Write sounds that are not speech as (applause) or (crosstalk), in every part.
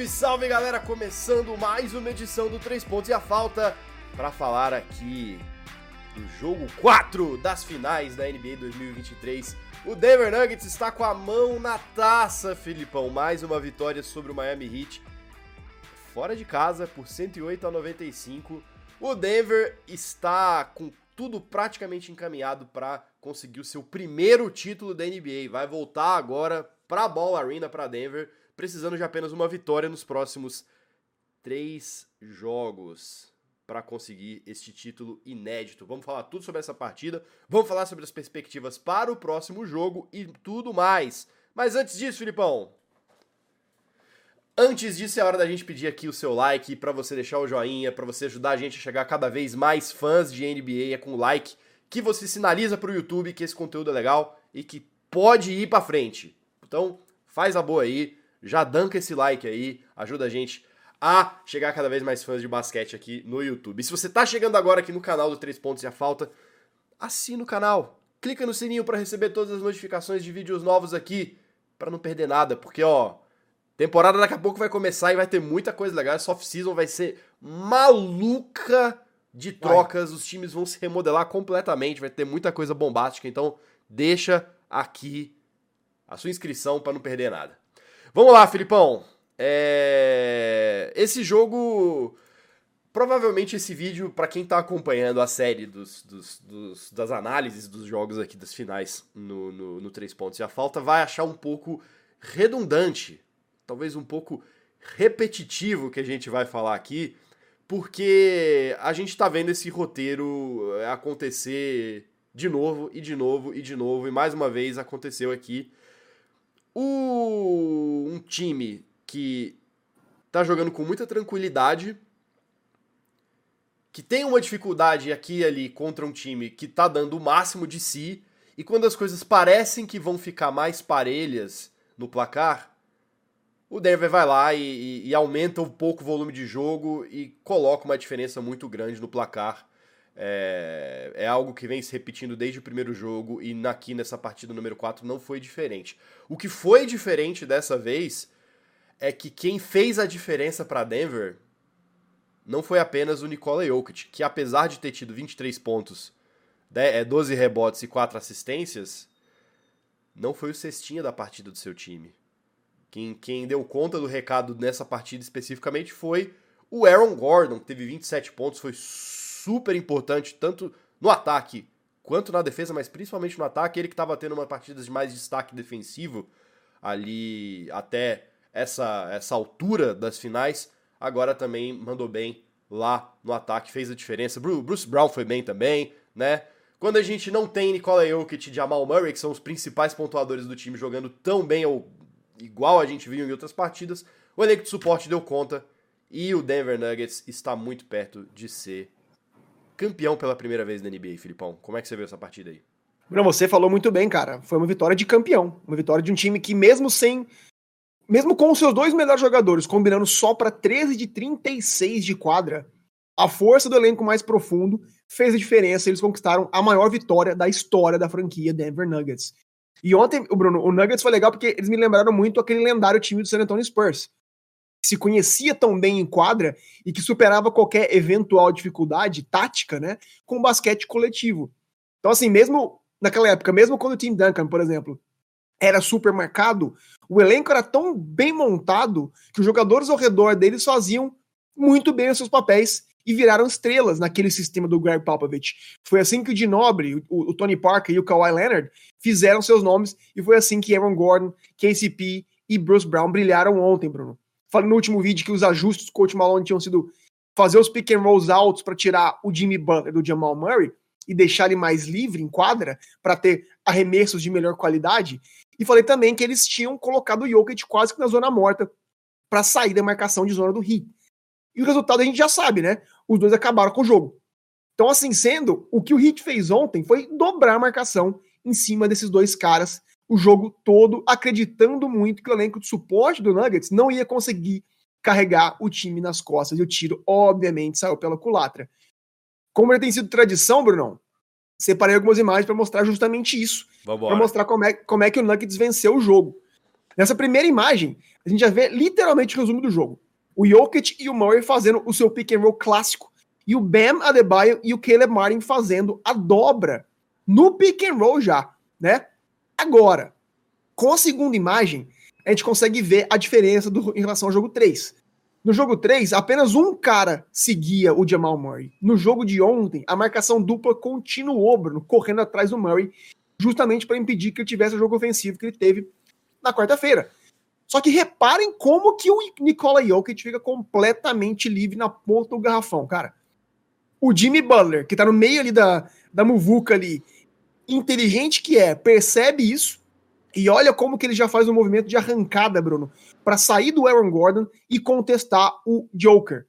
Salve, salve galera! Começando mais uma edição do 3 Pontos e a Falta para falar aqui do jogo 4 das finais da NBA 2023. O Denver Nuggets está com a mão na taça, Filipão. Mais uma vitória sobre o Miami Heat. Fora de casa por 108 a 95. O Denver está com tudo praticamente encaminhado para conseguir o seu primeiro título da NBA. Vai voltar agora para a Ball Arena para Denver precisando de apenas uma vitória nos próximos três jogos para conseguir este título inédito. Vamos falar tudo sobre essa partida, vamos falar sobre as perspectivas para o próximo jogo e tudo mais. Mas antes disso, Filipão, Antes disso, é hora da gente pedir aqui o seu like, para você deixar o joinha, para você ajudar a gente a chegar cada vez mais fãs de NBA. É com o like que você sinaliza para o YouTube que esse conteúdo é legal e que pode ir para frente. Então, faz a boa aí, já danca esse like aí, ajuda a gente a chegar cada vez mais fãs de basquete aqui no YouTube. E se você tá chegando agora aqui no canal do 3 Pontos e a Falta, assina o canal. Clica no sininho para receber todas as notificações de vídeos novos aqui, para não perder nada, porque ó, temporada daqui a pouco vai começar e vai ter muita coisa legal. Essa off-season vai ser maluca de trocas, vai. os times vão se remodelar completamente, vai ter muita coisa bombástica, então deixa aqui a sua inscrição para não perder nada. Vamos lá, Filipão. É... Esse jogo. Provavelmente esse vídeo, para quem tá acompanhando a série dos, dos, dos, das análises dos jogos aqui das finais no, no, no 3 pontos e a falta, vai achar um pouco redundante, talvez um pouco repetitivo que a gente vai falar aqui, porque a gente tá vendo esse roteiro é, acontecer de novo e de novo e de novo, e mais uma vez aconteceu aqui o, time que tá jogando com muita tranquilidade, que tem uma dificuldade aqui e ali contra um time que tá dando o máximo de si, e quando as coisas parecem que vão ficar mais parelhas no placar, o Denver vai lá e, e, e aumenta um pouco o volume de jogo e coloca uma diferença muito grande no placar é, é, algo que vem se repetindo desde o primeiro jogo e aqui nessa partida número 4 não foi diferente. O que foi diferente dessa vez é que quem fez a diferença para Denver não foi apenas o Nikola Jokic, que apesar de ter tido 23 pontos, 12 é, rebotes e 4 assistências, não foi o cestinha da partida do seu time. Quem, quem deu conta do recado nessa partida especificamente foi o Aaron Gordon, que teve 27 pontos, foi super importante, tanto no ataque quanto na defesa, mas principalmente no ataque. Ele que estava tendo uma partida de mais destaque defensivo ali até essa, essa altura das finais, agora também mandou bem lá no ataque, fez a diferença. Bruce Brown foi bem também, né? Quando a gente não tem Nikola Jokic e Jamal Murray, que são os principais pontuadores do time, jogando tão bem ou igual a gente viu em outras partidas, o elenco de suporte deu conta e o Denver Nuggets está muito perto de ser campeão pela primeira vez na NBA, Filipão. Como é que você viu essa partida aí? Bruno, você falou muito bem, cara. Foi uma vitória de campeão. Uma vitória de um time que, mesmo sem. Mesmo com os seus dois melhores jogadores, combinando só para 13 de 36 de quadra, a força do elenco mais profundo fez a diferença. Eles conquistaram a maior vitória da história da franquia Denver Nuggets. E ontem, o Bruno, o Nuggets foi legal porque eles me lembraram muito aquele lendário time do San Antonio Spurs se conhecia tão bem em quadra e que superava qualquer eventual dificuldade tática, né, com basquete coletivo. Então, assim, mesmo naquela época, mesmo quando o Tim Duncan, por exemplo, era super marcado, o elenco era tão bem montado que os jogadores ao redor deles faziam muito bem os seus papéis e viraram estrelas naquele sistema do Greg Popovich. Foi assim que o Dinobre, o, o Tony Parker e o Kawhi Leonard fizeram seus nomes e foi assim que Aaron Gordon, KCP e Bruce Brown brilharam ontem, Bruno. Falei no último vídeo que os ajustes do coach Malone tinham sido fazer os pick and rolls altos para tirar o Jimmy Butler do Jamal Murray e deixar ele mais livre em quadra para ter arremessos de melhor qualidade. E falei também que eles tinham colocado o Jokic quase que na zona morta para sair da marcação de zona do Heat. E o resultado a gente já sabe, né? Os dois acabaram com o jogo. Então, assim sendo, o que o Heat fez ontem foi dobrar a marcação em cima desses dois caras o jogo todo, acreditando muito que o elenco de suporte do Nuggets não ia conseguir carregar o time nas costas. E o tiro, obviamente, saiu pela culatra. Como já tem sido tradição, Brunão, separei algumas imagens para mostrar justamente isso. Para mostrar como é, como é que o Nuggets venceu o jogo. Nessa primeira imagem, a gente já vê literalmente o resumo do jogo. O Jokic e o Murray fazendo o seu pick and roll clássico. E o Bam Adebayo e o Caleb Martin fazendo a dobra no pick and roll já, né? Agora, com a segunda imagem, a gente consegue ver a diferença do, em relação ao jogo 3. No jogo 3, apenas um cara seguia o Jamal Murray. No jogo de ontem, a marcação dupla continuou, Bruno, correndo atrás do Murray, justamente para impedir que ele tivesse o jogo ofensivo que ele teve na quarta-feira. Só que reparem como que o Nikola Jokic fica completamente livre na ponta do garrafão, cara. O Jimmy Butler, que tá no meio ali da, da muvuca ali, inteligente que é, percebe isso e olha como que ele já faz um movimento de arrancada, Bruno, para sair do Aaron Gordon e contestar o Joker.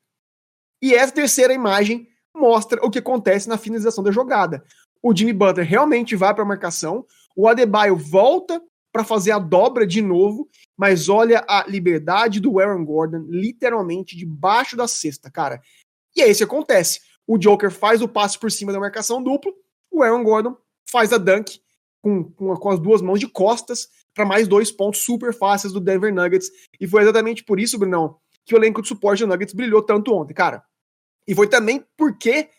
E essa terceira imagem mostra o que acontece na finalização da jogada. O Jimmy Butler realmente vai para a marcação, o Adebayo volta para fazer a dobra de novo, mas olha a liberdade do Aaron Gordon literalmente debaixo da cesta, cara. E é isso que acontece. O Joker faz o passe por cima da marcação dupla, o Aaron Gordon faz a dunk com, com, com as duas mãos de costas para mais dois pontos super fáceis do Denver Nuggets. E foi exatamente por isso, Brunão, que o elenco de suporte do Nuggets brilhou tanto ontem, cara. E foi também porque,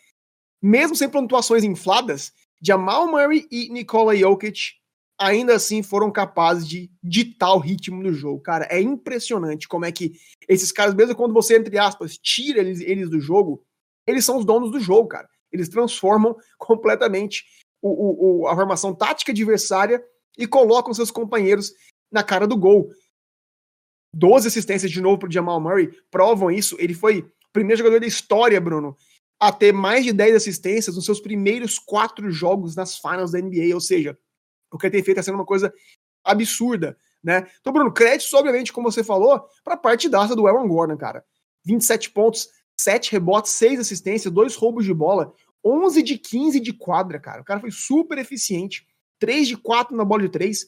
mesmo sem pontuações infladas, Jamal Murray e Nikola Jokic ainda assim foram capazes de ditar o ritmo no jogo. Cara, é impressionante como é que esses caras, mesmo quando você, entre aspas, tira eles, eles do jogo, eles são os donos do jogo, cara. Eles transformam (laughs) completamente o, o, a formação tática adversária e colocam seus companheiros na cara do gol. 12 assistências de novo para Jamal Murray provam isso. Ele foi o primeiro jogador da história, Bruno, a ter mais de 10 assistências nos seus primeiros quatro jogos nas finals da NBA. Ou seja, o que ele tem feito está sendo uma coisa absurda, né? Então, Bruno, créditos, obviamente, como você falou, para a partidaça do Aaron Gordon, cara. 27 pontos, 7 rebotes, 6 assistências, 2 roubos de bola, 11 de 15 de quadra, cara. O cara foi super eficiente. 3 de 4 na bola de 3.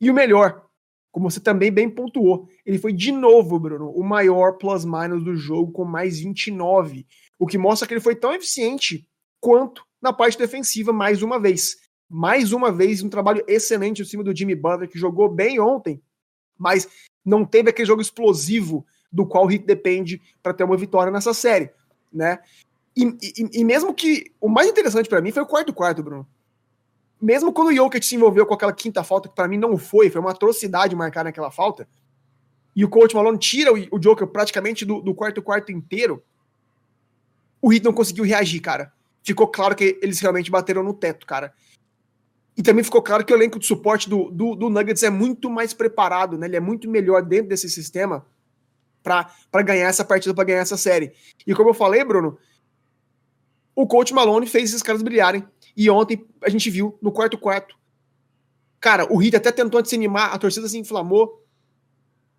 E o melhor, como você também bem pontuou, ele foi de novo, Bruno, o maior plus-minus do jogo com mais 29. O que mostra que ele foi tão eficiente quanto na parte defensiva mais uma vez. Mais uma vez, um trabalho excelente em cima do Jimmy Butler, que jogou bem ontem, mas não teve aquele jogo explosivo do qual o Heat depende para ter uma vitória nessa série, né? E, e, e mesmo que. O mais interessante para mim foi o quarto-quarto, Bruno. Mesmo quando o Jokic se envolveu com aquela quinta falta, que para mim não foi, foi uma atrocidade marcar naquela falta, e o coach Malone tira o, o Joker praticamente do, do quarto-quarto inteiro, o Heat não conseguiu reagir, cara. Ficou claro que eles realmente bateram no teto, cara. E também ficou claro que o elenco de suporte do, do, do Nuggets é muito mais preparado, né? Ele é muito melhor dentro desse sistema para ganhar essa partida, para ganhar essa série. E como eu falei, Bruno, o coach Malone fez esses caras brilharem. E ontem a gente viu no quarto quarto. Cara, o Heat até tentou se animar, a torcida se inflamou.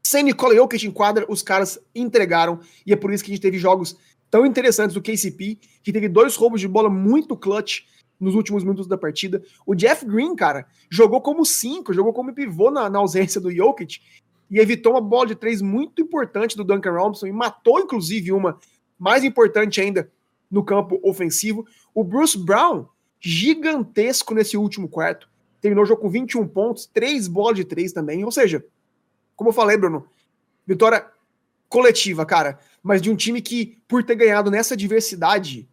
Sem Nikola Jokic em quadra, os caras entregaram. E é por isso que a gente teve jogos tão interessantes do KCP, que teve dois roubos de bola muito clutch nos últimos minutos da partida. O Jeff Green, cara, jogou como cinco, jogou como pivô na, na ausência do Jokic e evitou uma bola de três muito importante do Duncan Robinson e matou, inclusive, uma mais importante ainda no campo ofensivo. O Bruce Brown, gigantesco nesse último quarto, terminou o jogo com 21 pontos, três bolas de três também. Ou seja, como eu falei, Bruno, vitória coletiva, cara, mas de um time que, por ter ganhado nessa diversidade,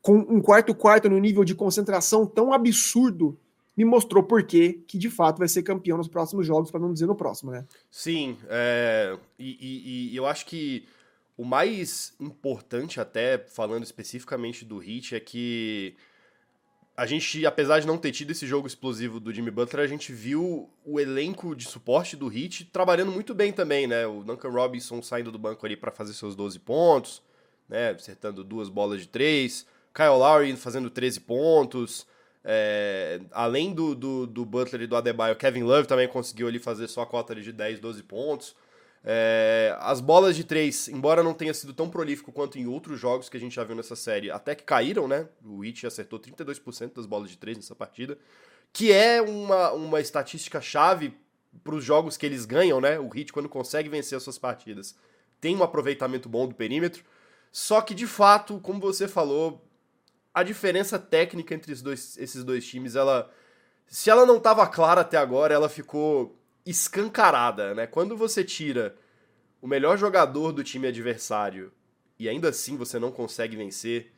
com um quarto-quarto no nível de concentração tão absurdo, me mostrou por que de fato vai ser campeão nos próximos jogos, para não dizer no próximo, né? Sim, é, e, e, e, eu acho que o mais importante, até falando especificamente do Heat, é que a gente, apesar de não ter tido esse jogo explosivo do Jimmy Butler, a gente viu o elenco de suporte do Heat trabalhando muito bem também, né? O Duncan Robinson saindo do banco ali para fazer seus 12 pontos, né? Acertando duas bolas de três. Kyle Lowry fazendo 13 pontos. É, além do, do, do, Butler e do Adebayo, Kevin Love também conseguiu ali fazer sua cota de 10, 12 pontos. É, as bolas de três, embora não tenha sido tão prolífico quanto em outros jogos que a gente já viu nessa série, até que caíram, né? O Heat acertou 32% das bolas de três nessa partida, que é uma, uma estatística chave para os jogos que eles ganham, né? O Heat, quando consegue vencer as suas partidas, tem um aproveitamento bom do perímetro. Só que, de fato, como você falou, a diferença técnica entre dois, esses dois times, ela. Se ela não estava clara até agora, ela ficou escancarada, né? Quando você tira o melhor jogador do time adversário e ainda assim você não consegue vencer,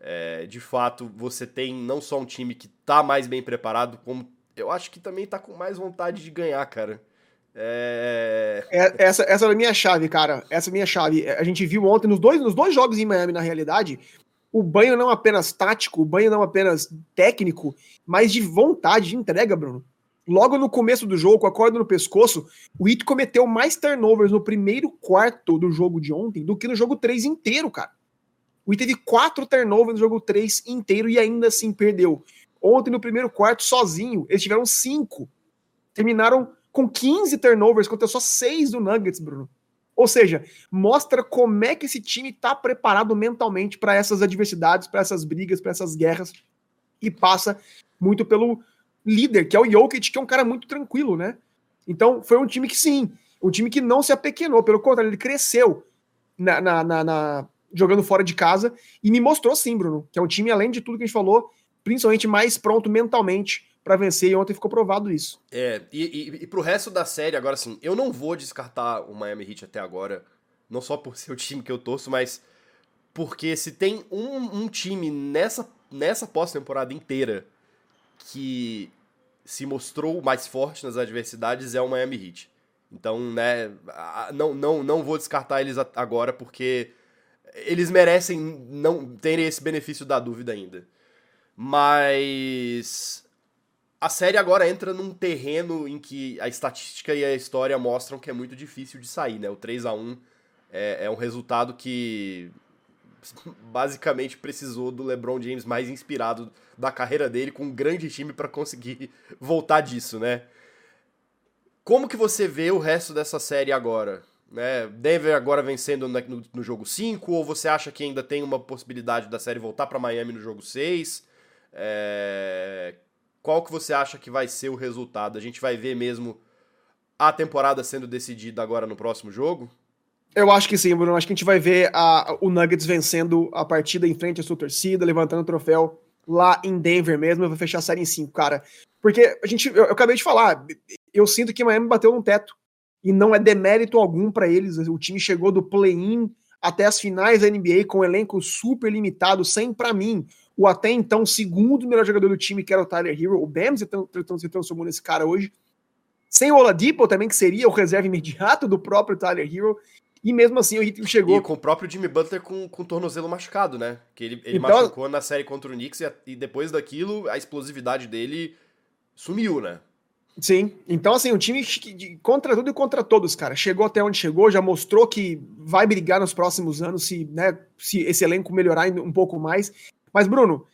é, de fato você tem não só um time que tá mais bem preparado, como eu acho que também tá com mais vontade de ganhar, cara. É... é essa, essa é a minha chave, cara. Essa é a minha chave. A gente viu ontem nos dois, nos dois jogos em Miami, na realidade, o banho não apenas tático, o banho não apenas técnico, mas de vontade, de entrega, Bruno. Logo no começo do jogo, com a corda no pescoço, o Heat cometeu mais turnovers no primeiro quarto do jogo de ontem do que no jogo 3 inteiro, cara. O Heat teve quatro turnovers no jogo 3 inteiro e ainda assim perdeu. Ontem, no primeiro quarto, sozinho, eles tiveram cinco. Terminaram com 15 turnovers contra só seis do Nuggets, Bruno. Ou seja, mostra como é que esse time está preparado mentalmente para essas adversidades, para essas brigas, para essas guerras. E passa muito pelo líder, que é o Jokic, que é um cara muito tranquilo, né? Então, foi um time que sim, um time que não se apequenou, pelo contrário, ele cresceu na, na, na, na jogando fora de casa e me mostrou sim, Bruno, que é um time, além de tudo que a gente falou, principalmente mais pronto mentalmente para vencer, e ontem ficou provado isso. É, e, e, e pro resto da série, agora assim, eu não vou descartar o Miami Heat até agora, não só por (laughs) ser o time que eu torço, mas porque se tem um, um time nessa, nessa pós-temporada inteira que se mostrou mais forte nas adversidades é o Miami Heat. Então, né, não, não, não vou descartar eles agora porque eles merecem não terem esse benefício da dúvida ainda. Mas a série agora entra num terreno em que a estatística e a história mostram que é muito difícil de sair, né? O 3 a 1 é, é um resultado que (laughs) basicamente precisou do LeBron James mais inspirado da carreira dele com um grande time para conseguir (laughs) voltar disso, né? Como que você vê o resto dessa série agora? Né? Denver agora vencendo no, no jogo 5 ou você acha que ainda tem uma possibilidade da série voltar para Miami no jogo 6? É qual que você acha que vai ser o resultado? A gente vai ver mesmo a temporada sendo decidida agora no próximo jogo? Eu acho que sim, Bruno. Acho que a gente vai ver a, o Nuggets vencendo a partida em frente à sua torcida, levantando o troféu lá em Denver mesmo. Eu vou fechar a série em 5, cara. Porque a gente, eu, eu, acabei de falar, eu sinto que Miami bateu no teto. E não é demérito algum para eles. O time chegou do play-in até as finais da NBA com um elenco super limitado, sem, para mim, o até então segundo melhor jogador do time, que era o Tyler Hero. O Bam se transformou nesse cara hoje. Sem o Oladipo também, que seria o reserva imediato do próprio Tyler Hero. E mesmo assim o Heat chegou. E com o próprio Jimmy Butler com, com o tornozelo machucado, né? Que ele, ele então, machucou na série contra o Knicks e, e depois daquilo a explosividade dele sumiu, né? Sim, então assim, o time contra tudo e contra todos, cara. Chegou até onde chegou, já mostrou que vai brigar nos próximos anos se, né, se esse elenco melhorar um pouco mais. Mas, Bruno,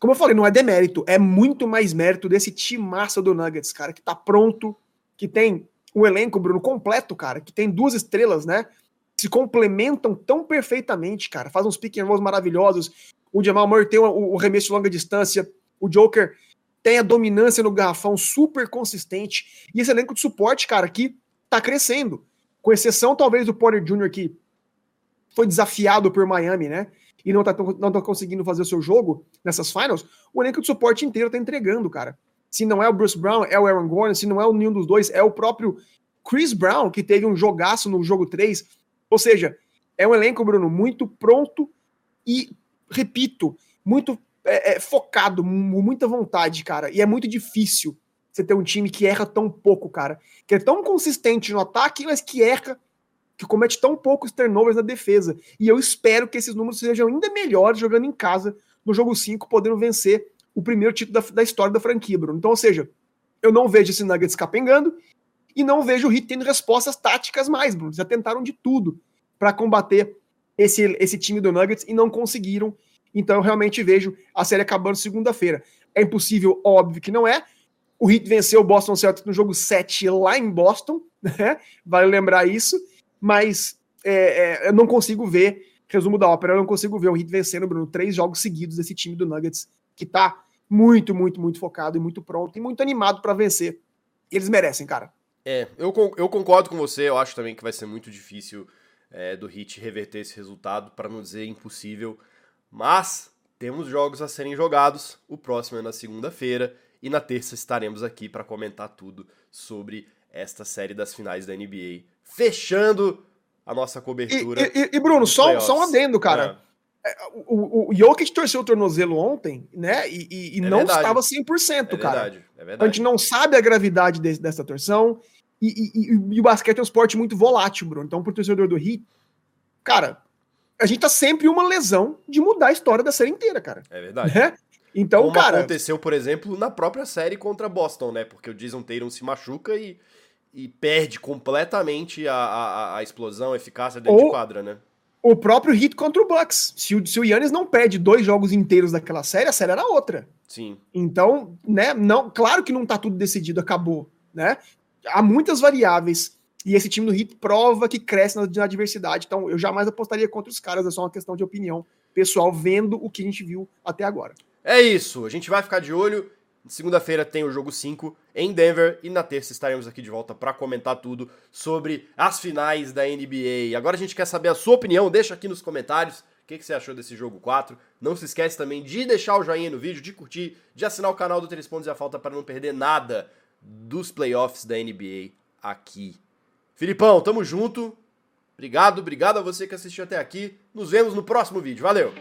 como eu falei, não é demérito, é muito mais mérito desse time massa do Nuggets, cara, que tá pronto, que tem um elenco, Bruno, completo, cara, que tem duas estrelas, né? Se complementam tão perfeitamente, cara. Faz uns pick and rolls maravilhosos. O Jamal Murray tem o, remesso de longa distância. O Joker tem a dominância no garrafão super consistente. E esse elenco de suporte, cara, que tá crescendo. Com exceção, talvez, do Porter Jr., que foi desafiado por Miami, né? e não tá, não tá conseguindo fazer o seu jogo nessas finals, o elenco de suporte inteiro tá entregando, cara. Se não é o Bruce Brown, é o Aaron Gordon, se não é nenhum dos dois, é o próprio Chris Brown, que teve um jogaço no jogo 3. Ou seja, é um elenco, Bruno, muito pronto e, repito, muito é, é, focado, muita vontade, cara. E é muito difícil você ter um time que erra tão pouco, cara. Que é tão consistente no ataque, mas que erra que comete tão poucos turnovers na defesa. E eu espero que esses números sejam ainda melhores jogando em casa no jogo 5, podendo vencer o primeiro título da, da história da franquia, Bruno. Então, ou seja, eu não vejo esse Nuggets capengando e não vejo o Heat tendo respostas táticas mais, Bruno. Já tentaram de tudo para combater esse, esse time do Nuggets e não conseguiram. Então, eu realmente vejo a série acabando segunda-feira. É impossível, óbvio que não é. O Heat venceu o Boston Celtics no jogo 7 lá em Boston, (laughs) né? Vale lembrar isso mas é, é, eu não consigo ver, resumo da ópera, eu não consigo ver o Heat vencendo, Bruno, três jogos seguidos desse time do Nuggets, que tá muito, muito, muito focado e muito pronto e muito animado para vencer. Eles merecem, cara. É, eu, eu concordo com você, eu acho também que vai ser muito difícil é, do Heat reverter esse resultado, para não dizer impossível, mas temos jogos a serem jogados, o próximo é na segunda-feira, e na terça estaremos aqui para comentar tudo sobre esta série das finais da NBA, fechando a nossa cobertura. E, e, e Bruno, só, só um adendo, cara. É. é o, o, o Jokic torceu o tornozelo ontem, né? E, e, e é não verdade. estava 100%, é cara. Verdade, é. A gente não sabe a gravidade de, dessa torção. E, e, o basquete é um esporte muito volátil, Bruno. Então, pro torcedor do Heat, cara, a gente tá sempre uma lesão de mudar a história da série inteira, cara. É verdade. Né? Então, Como cara. aconteceu, por exemplo, na própria série contra Boston, né? Porque o Jason Tatum se machuca e e perde completamente a, a, a explosão, a eficácia dentro Ou de quadra, né? O próprio hit contra o Bucks. Se o, se o Yannis não perde dois jogos inteiros daquela série, a série era outra. Sim. Então, né, não, claro que não tá tudo decidido, acabou, né? Há muitas variáveis e esse time do Hit prova que cresce na, na adversidade. Então, eu jamais apostaria contra os caras, é só uma questão de opinião pessoal, vendo o que a gente viu até agora. É isso, a gente vai ficar de olho Segunda-feira tem o jogo 5 em Denver e na terça estaremos aqui de volta para comentar tudo sobre as finais da NBA. Agora a gente quer saber a sua opinião, deixa aqui nos comentários o que, que você achou desse jogo 4. Não se esquece também de deixar o joinha no vídeo, de curtir, de assinar o canal do Três Pontos e a Falta para não perder nada dos playoffs da NBA aqui. Filipão, tamo junto. Obrigado, obrigado a você que assistiu até aqui. Nos vemos no próximo vídeo. Valeu!